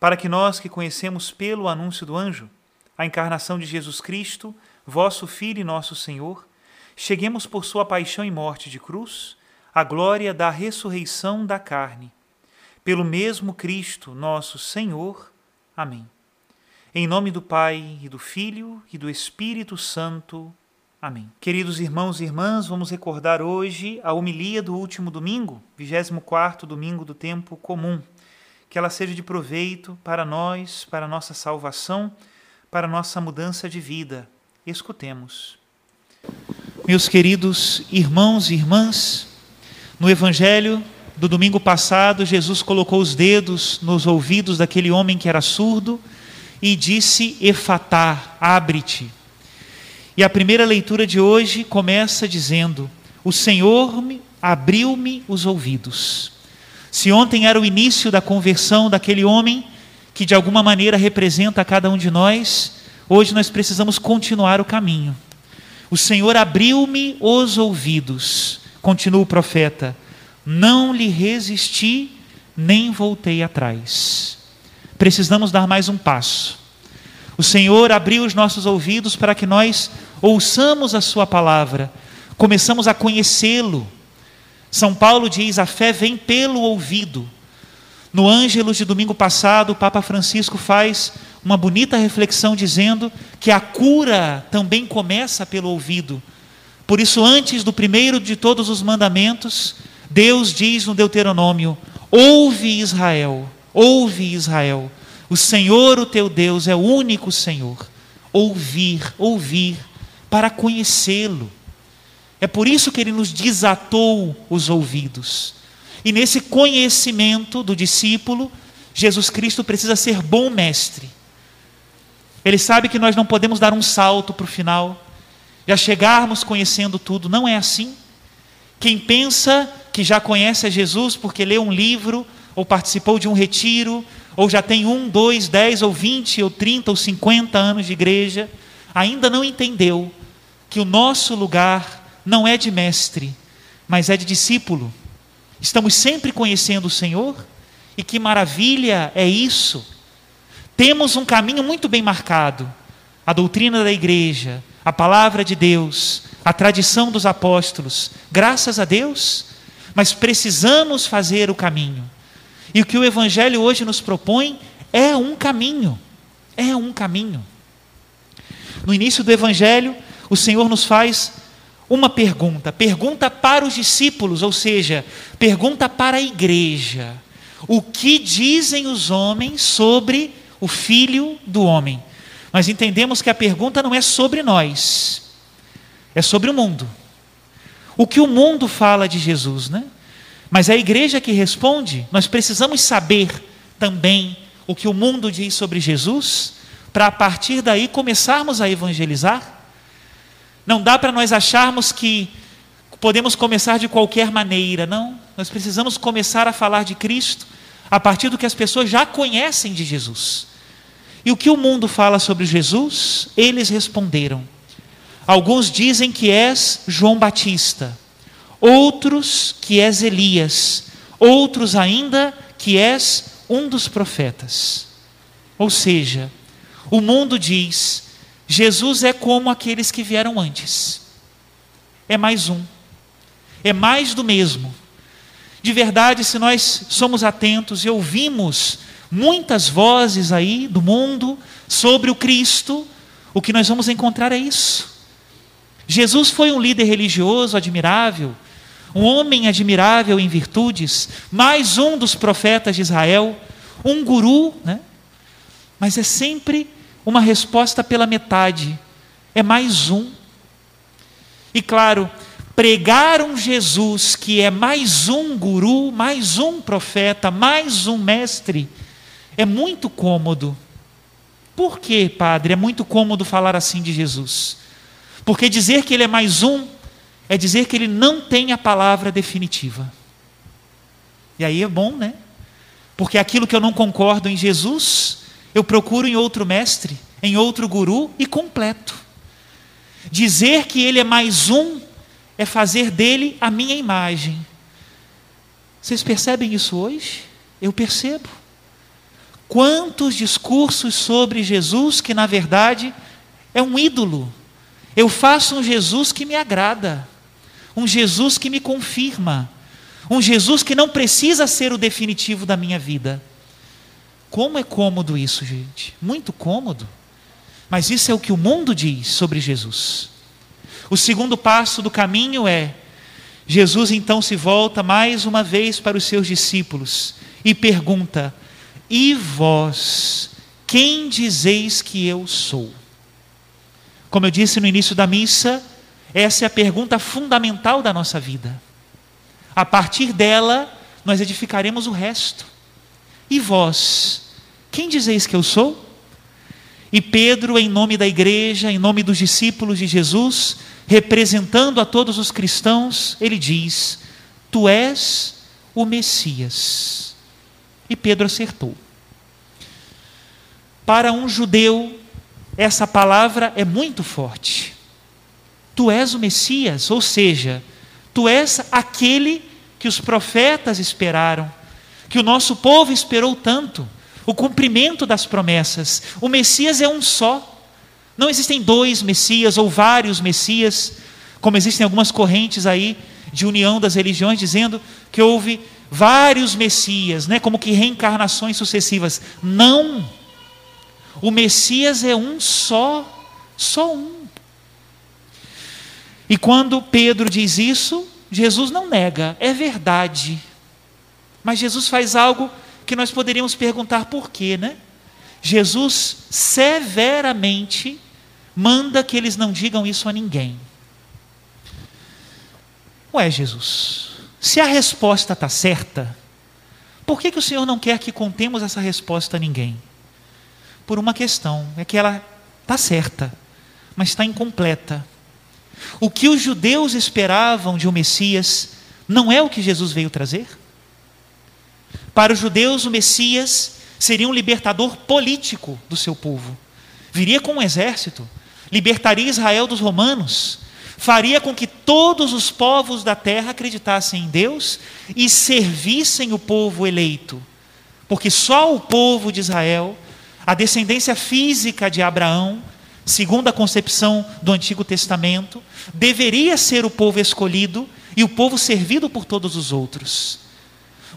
para que nós que conhecemos pelo anúncio do anjo a encarnação de Jesus Cristo, vosso Filho e nosso Senhor, cheguemos por sua paixão e morte de cruz à glória da ressurreição da carne. Pelo mesmo Cristo, nosso Senhor. Amém. Em nome do Pai e do Filho e do Espírito Santo. Amém. Queridos irmãos e irmãs, vamos recordar hoje a homilia do último domingo, 24º domingo do tempo comum que ela seja de proveito para nós, para a nossa salvação, para a nossa mudança de vida. Escutemos. Meus queridos irmãos e irmãs, no Evangelho do domingo passado, Jesus colocou os dedos nos ouvidos daquele homem que era surdo e disse: Efatá, abre-te. E a primeira leitura de hoje começa dizendo: O Senhor abriu-me os ouvidos. Se ontem era o início da conversão daquele homem, que de alguma maneira representa a cada um de nós, hoje nós precisamos continuar o caminho. O Senhor abriu-me os ouvidos, continua o profeta, não lhe resisti, nem voltei atrás. Precisamos dar mais um passo. O Senhor abriu os nossos ouvidos para que nós ouçamos a Sua palavra, começamos a conhecê-lo, são Paulo diz: a fé vem pelo ouvido. No Ângelus de domingo passado, o Papa Francisco faz uma bonita reflexão dizendo que a cura também começa pelo ouvido. Por isso, antes do primeiro de todos os mandamentos, Deus diz no Deuteronômio: Ouve Israel, ouve Israel, o Senhor, o teu Deus, é o único Senhor. Ouvir, ouvir, para conhecê-lo. É por isso que ele nos desatou os ouvidos. E nesse conhecimento do discípulo, Jesus Cristo precisa ser bom mestre. Ele sabe que nós não podemos dar um salto para o final, já chegarmos conhecendo tudo. Não é assim. Quem pensa que já conhece a Jesus porque leu um livro, ou participou de um retiro, ou já tem um, dois, dez, ou vinte, ou trinta, ou cinquenta anos de igreja, ainda não entendeu que o nosso lugar não é de mestre, mas é de discípulo. Estamos sempre conhecendo o Senhor, e que maravilha é isso. Temos um caminho muito bem marcado: a doutrina da igreja, a palavra de Deus, a tradição dos apóstolos, graças a Deus, mas precisamos fazer o caminho. E o que o Evangelho hoje nos propõe é um caminho, é um caminho. No início do Evangelho, o Senhor nos faz uma pergunta, pergunta para os discípulos, ou seja, pergunta para a igreja. O que dizem os homens sobre o filho do homem? Mas entendemos que a pergunta não é sobre nós, é sobre o mundo. O que o mundo fala de Jesus, né? Mas é a igreja que responde, nós precisamos saber também o que o mundo diz sobre Jesus, para a partir daí começarmos a evangelizar. Não dá para nós acharmos que podemos começar de qualquer maneira, não. Nós precisamos começar a falar de Cristo a partir do que as pessoas já conhecem de Jesus. E o que o mundo fala sobre Jesus? Eles responderam. Alguns dizem que és João Batista, outros que és Elias, outros ainda que és um dos profetas. Ou seja, o mundo diz: Jesus é como aqueles que vieram antes. É mais um. É mais do mesmo. De verdade, se nós somos atentos e ouvimos muitas vozes aí do mundo sobre o Cristo, o que nós vamos encontrar é isso. Jesus foi um líder religioso admirável, um homem admirável em virtudes, mais um dos profetas de Israel, um guru, né? mas é sempre uma resposta pela metade, é mais um. E claro, pregar um Jesus que é mais um guru, mais um profeta, mais um mestre, é muito cômodo. Por que, padre, é muito cômodo falar assim de Jesus? Porque dizer que ele é mais um é dizer que ele não tem a palavra definitiva. E aí é bom, né? Porque aquilo que eu não concordo em Jesus, eu procuro em outro mestre, em outro guru e completo. Dizer que ele é mais um é fazer dele a minha imagem. Vocês percebem isso hoje? Eu percebo. Quantos discursos sobre Jesus que, na verdade, é um ídolo. Eu faço um Jesus que me agrada, um Jesus que me confirma, um Jesus que não precisa ser o definitivo da minha vida. Como é cômodo isso, gente? Muito cômodo. Mas isso é o que o mundo diz sobre Jesus. O segundo passo do caminho é: Jesus então se volta mais uma vez para os seus discípulos e pergunta: e vós, quem dizeis que eu sou? Como eu disse no início da missa, essa é a pergunta fundamental da nossa vida. A partir dela, nós edificaremos o resto. E vós, quem dizeis que eu sou? E Pedro, em nome da igreja, em nome dos discípulos de Jesus, representando a todos os cristãos, ele diz: Tu és o Messias. E Pedro acertou. Para um judeu, essa palavra é muito forte. Tu és o Messias, ou seja, tu és aquele que os profetas esperaram, que o nosso povo esperou tanto, o cumprimento das promessas. O Messias é um só. Não existem dois Messias ou vários Messias, como existem algumas correntes aí de união das religiões dizendo que houve vários Messias, né, como que reencarnações sucessivas. Não. O Messias é um só, só um. E quando Pedro diz isso, Jesus não nega, é verdade. Mas Jesus faz algo que nós poderíamos perguntar por quê, né? Jesus severamente manda que eles não digam isso a ninguém. Ué, Jesus, se a resposta está certa, por que, que o Senhor não quer que contemos essa resposta a ninguém? Por uma questão, é que ela está certa, mas está incompleta. O que os judeus esperavam de um Messias não é o que Jesus veio trazer? Para os judeus, o Messias seria um libertador político do seu povo. Viria com um exército, libertaria Israel dos romanos, faria com que todos os povos da terra acreditassem em Deus e servissem o povo eleito. Porque só o povo de Israel, a descendência física de Abraão, segundo a concepção do Antigo Testamento, deveria ser o povo escolhido e o povo servido por todos os outros.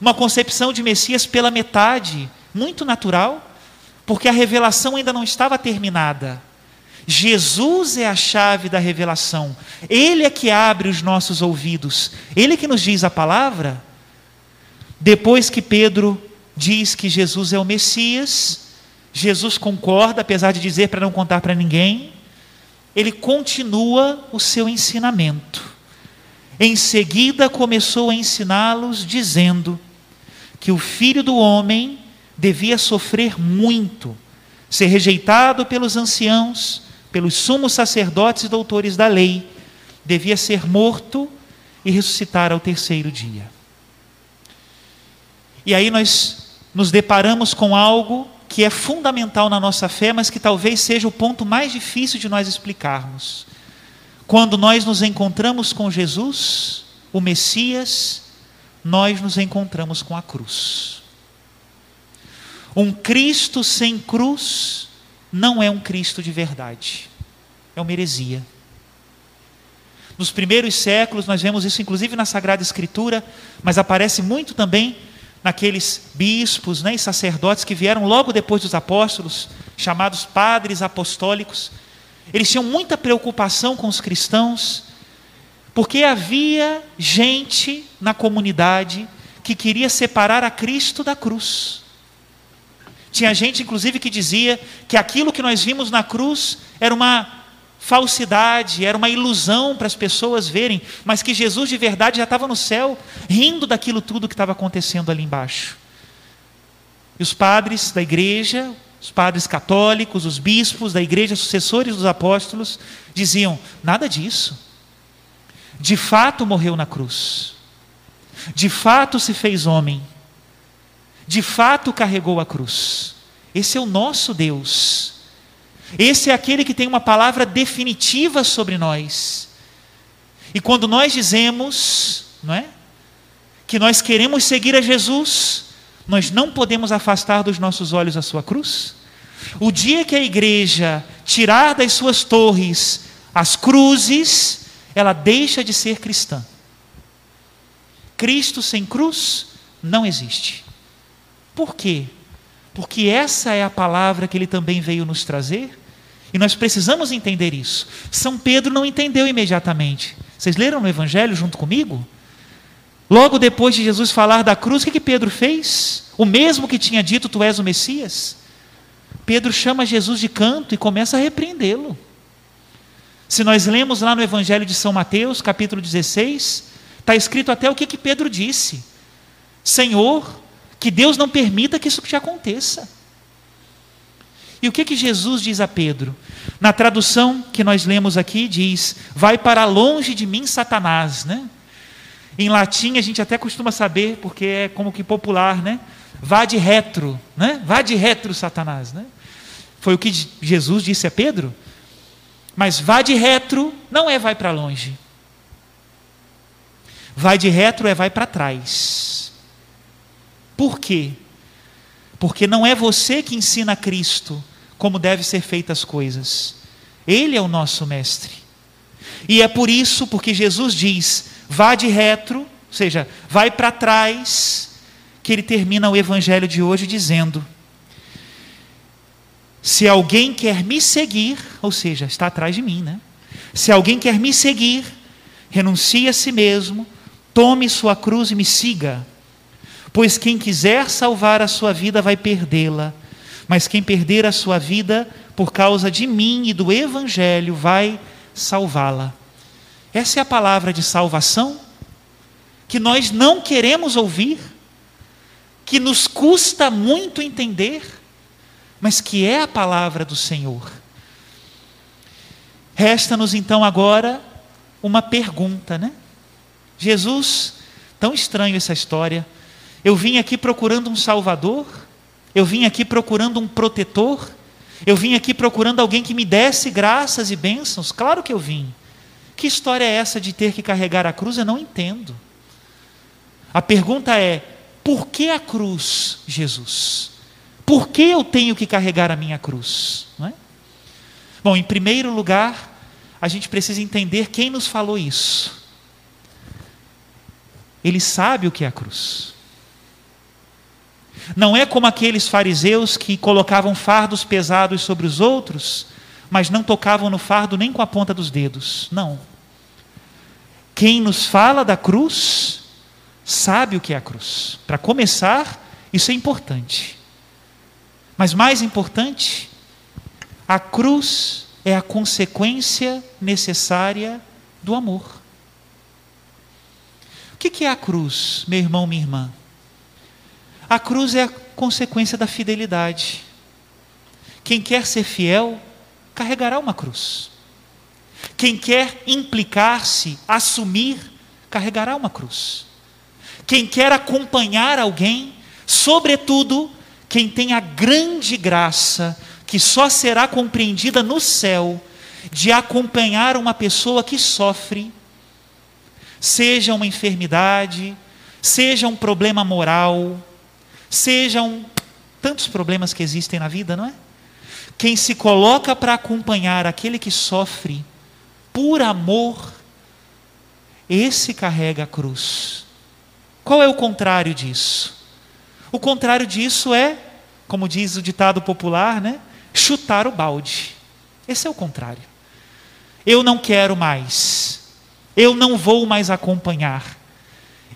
Uma concepção de Messias pela metade, muito natural, porque a revelação ainda não estava terminada. Jesus é a chave da revelação. Ele é que abre os nossos ouvidos. Ele é que nos diz a palavra. Depois que Pedro diz que Jesus é o Messias, Jesus concorda, apesar de dizer para não contar para ninguém. Ele continua o seu ensinamento. Em seguida, começou a ensiná-los, dizendo que o filho do homem devia sofrer muito, ser rejeitado pelos anciãos pelos sumos sacerdotes e doutores da lei, devia ser morto e ressuscitar ao terceiro dia. E aí nós nos deparamos com algo que é fundamental na nossa fé, mas que talvez seja o ponto mais difícil de nós explicarmos. Quando nós nos encontramos com Jesus, o Messias, nós nos encontramos com a cruz. Um Cristo sem cruz não é um Cristo de verdade, é uma heresia. Nos primeiros séculos, nós vemos isso inclusive na Sagrada Escritura, mas aparece muito também naqueles bispos né, e sacerdotes que vieram logo depois dos apóstolos, chamados padres apostólicos. Eles tinham muita preocupação com os cristãos, porque havia gente na comunidade que queria separar a Cristo da cruz. Tinha gente, inclusive, que dizia que aquilo que nós vimos na cruz era uma falsidade, era uma ilusão para as pessoas verem, mas que Jesus de verdade já estava no céu, rindo daquilo tudo que estava acontecendo ali embaixo. E os padres da igreja, os padres católicos, os bispos da igreja, sucessores dos apóstolos, diziam: nada disso. De fato morreu na cruz. De fato se fez homem. De fato carregou a cruz. Esse é o nosso Deus. Esse é aquele que tem uma palavra definitiva sobre nós. E quando nós dizemos, não é? Que nós queremos seguir a Jesus, nós não podemos afastar dos nossos olhos a sua cruz. O dia que a igreja tirar das suas torres as cruzes, ela deixa de ser cristã. Cristo sem cruz não existe. Por quê? Porque essa é a palavra que ele também veio nos trazer e nós precisamos entender isso. São Pedro não entendeu imediatamente. Vocês leram no Evangelho junto comigo? Logo depois de Jesus falar da cruz, o que, que Pedro fez? O mesmo que tinha dito: Tu és o Messias. Pedro chama Jesus de canto e começa a repreendê-lo. Se nós lemos lá no Evangelho de São Mateus, capítulo 16, está escrito até o que, que Pedro disse: Senhor, que Deus não permita que isso te aconteça. E o que, que Jesus diz a Pedro? Na tradução que nós lemos aqui, diz: Vai para longe de mim, Satanás. Né? Em latim, a gente até costuma saber, porque é como que popular, né? Vá de retro, né? Vá de retro, Satanás. Né? Foi o que Jesus disse a Pedro. Mas vá de retro não é vai para longe. Vai de retro é vai para trás. Por quê? Porque não é você que ensina Cristo, como devem ser feitas as coisas. Ele é o nosso mestre. E é por isso, porque Jesus diz: vá de retro, ou seja, vai para trás, que ele termina o evangelho de hoje dizendo: se alguém quer me seguir, ou seja, está atrás de mim, né? Se alguém quer me seguir, renuncie a si mesmo, tome sua cruz e me siga. Pois quem quiser salvar a sua vida vai perdê-la mas quem perder a sua vida por causa de mim e do Evangelho vai salvá-la. Essa é a palavra de salvação que nós não queremos ouvir, que nos custa muito entender, mas que é a palavra do Senhor. Resta-nos então agora uma pergunta, né? Jesus, tão estranho essa história. Eu vim aqui procurando um Salvador, eu vim aqui procurando um protetor. Eu vim aqui procurando alguém que me desse graças e bênçãos. Claro que eu vim. Que história é essa de ter que carregar a cruz? Eu não entendo. A pergunta é: por que a cruz, Jesus? Por que eu tenho que carregar a minha cruz? É? Bom, em primeiro lugar, a gente precisa entender quem nos falou isso. Ele sabe o que é a cruz. Não é como aqueles fariseus que colocavam fardos pesados sobre os outros, mas não tocavam no fardo nem com a ponta dos dedos. Não. Quem nos fala da cruz sabe o que é a cruz. Para começar, isso é importante. Mas mais importante, a cruz é a consequência necessária do amor. O que é a cruz, meu irmão, minha irmã? A cruz é a consequência da fidelidade. Quem quer ser fiel, carregará uma cruz. Quem quer implicar-se, assumir, carregará uma cruz. Quem quer acompanhar alguém, sobretudo, quem tem a grande graça, que só será compreendida no céu, de acompanhar uma pessoa que sofre, seja uma enfermidade, seja um problema moral, sejam tantos problemas que existem na vida, não é? Quem se coloca para acompanhar aquele que sofre por amor, esse carrega a cruz. Qual é o contrário disso? O contrário disso é, como diz o ditado popular, né? Chutar o balde. Esse é o contrário. Eu não quero mais. Eu não vou mais acompanhar.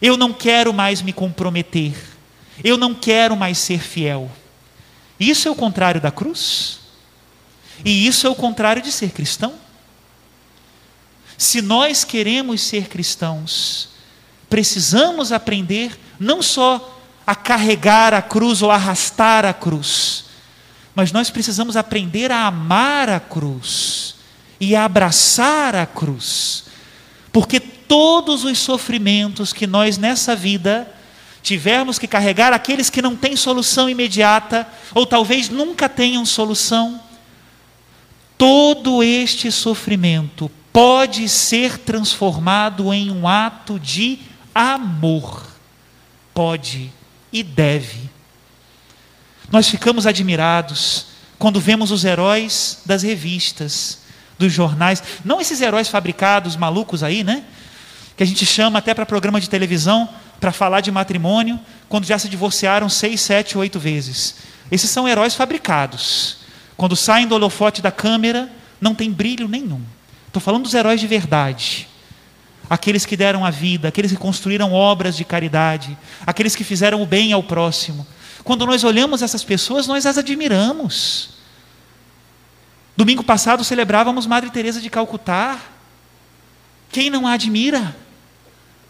Eu não quero mais me comprometer. Eu não quero mais ser fiel. Isso é o contrário da cruz? E isso é o contrário de ser cristão? Se nós queremos ser cristãos, precisamos aprender não só a carregar a cruz ou arrastar a cruz, mas nós precisamos aprender a amar a cruz e a abraçar a cruz, porque todos os sofrimentos que nós nessa vida tivermos que carregar, aqueles que não têm solução imediata, ou talvez nunca tenham solução, todo este sofrimento pode ser transformado em um ato de amor. Pode e deve. Nós ficamos admirados quando vemos os heróis das revistas, dos jornais, não esses heróis fabricados malucos aí, né? Que a gente chama até para programa de televisão para falar de matrimônio, quando já se divorciaram seis, sete, oito vezes. Esses são heróis fabricados. Quando saem do holofote da câmera, não tem brilho nenhum. Estou falando dos heróis de verdade. Aqueles que deram a vida, aqueles que construíram obras de caridade, aqueles que fizeram o bem ao próximo. Quando nós olhamos essas pessoas, nós as admiramos. Domingo passado celebrávamos Madre Teresa de Calcutá. Quem não a admira?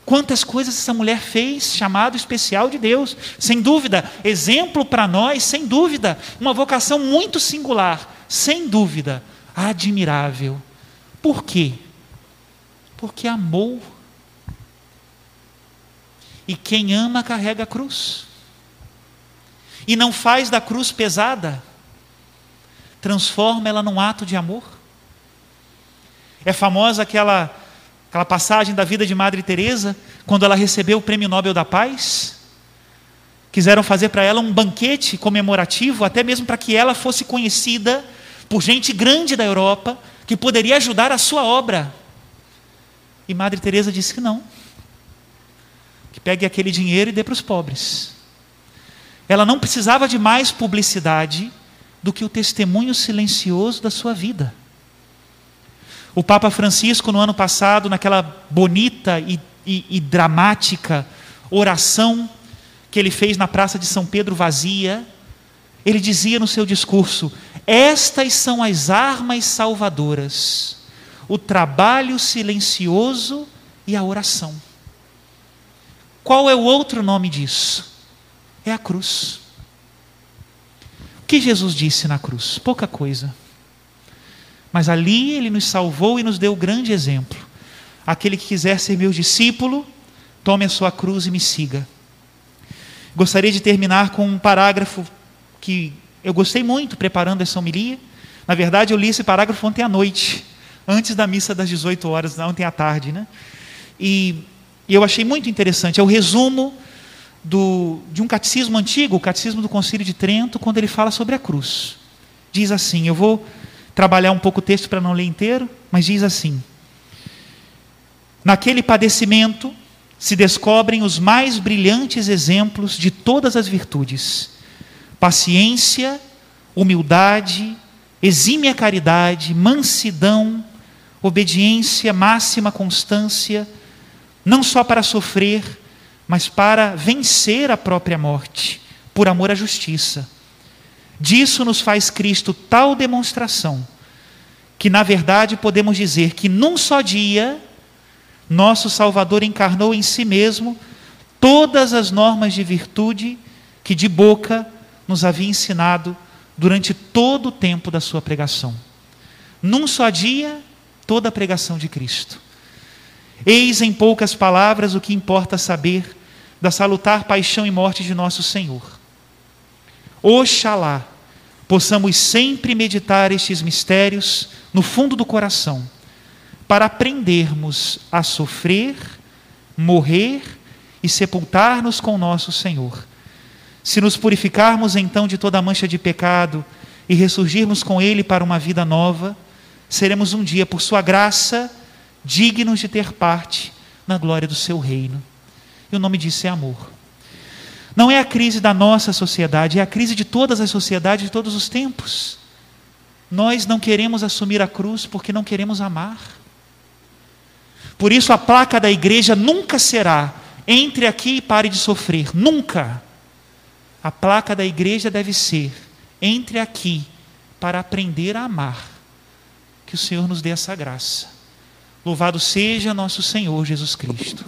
Quantas coisas essa mulher fez, chamado especial de Deus, sem dúvida, exemplo para nós, sem dúvida, uma vocação muito singular, sem dúvida, admirável. Por quê? Porque amou. E quem ama carrega a cruz. E não faz da cruz pesada, transforma ela num ato de amor. É famosa aquela aquela passagem da vida de Madre Teresa, quando ela recebeu o Prêmio Nobel da Paz. Quiseram fazer para ela um banquete comemorativo, até mesmo para que ela fosse conhecida por gente grande da Europa, que poderia ajudar a sua obra. E Madre Teresa disse que não. Que pegue aquele dinheiro e dê para os pobres. Ela não precisava de mais publicidade do que o testemunho silencioso da sua vida. O Papa Francisco, no ano passado, naquela bonita e, e, e dramática oração que ele fez na Praça de São Pedro vazia, ele dizia no seu discurso: Estas são as armas salvadoras, o trabalho silencioso e a oração. Qual é o outro nome disso? É a cruz. O que Jesus disse na cruz? Pouca coisa. Mas ali ele nos salvou e nos deu grande exemplo. Aquele que quiser ser meu discípulo, tome a sua cruz e me siga. Gostaria de terminar com um parágrafo que eu gostei muito preparando essa homilia. Na verdade, eu li esse parágrafo ontem à noite, antes da missa das 18 horas, ontem à tarde. Né? E, eu achei muito interessante. É o resumo do, de um catecismo antigo, o catecismo do Concílio de Trento, quando ele fala sobre a cruz. Diz assim: eu vou trabalhar um pouco o texto para não ler inteiro, mas diz assim: Naquele padecimento se descobrem os mais brilhantes exemplos de todas as virtudes paciência, humildade, exímia caridade, mansidão, obediência, máxima constância, não só para sofrer, mas para vencer a própria morte, por amor à justiça. Disso nos faz Cristo tal demonstração, que na verdade podemos dizer que num só dia, nosso Salvador encarnou em si mesmo todas as normas de virtude que de boca nos havia ensinado durante todo o tempo da sua pregação. Num só dia, toda a pregação de Cristo. Eis em poucas palavras o que importa saber da salutar paixão e morte de nosso Senhor. Oxalá possamos sempre meditar estes mistérios no fundo do coração, para aprendermos a sofrer, morrer e sepultar-nos com nosso Senhor. Se nos purificarmos então de toda mancha de pecado e ressurgirmos com Ele para uma vida nova, seremos um dia, por Sua graça, dignos de ter parte na glória do Seu reino. E o nome disso é amor. Não é a crise da nossa sociedade, é a crise de todas as sociedades de todos os tempos. Nós não queremos assumir a cruz porque não queremos amar. Por isso a placa da igreja nunca será entre aqui e pare de sofrer, nunca. A placa da igreja deve ser entre aqui para aprender a amar. Que o Senhor nos dê essa graça. Louvado seja nosso Senhor Jesus Cristo.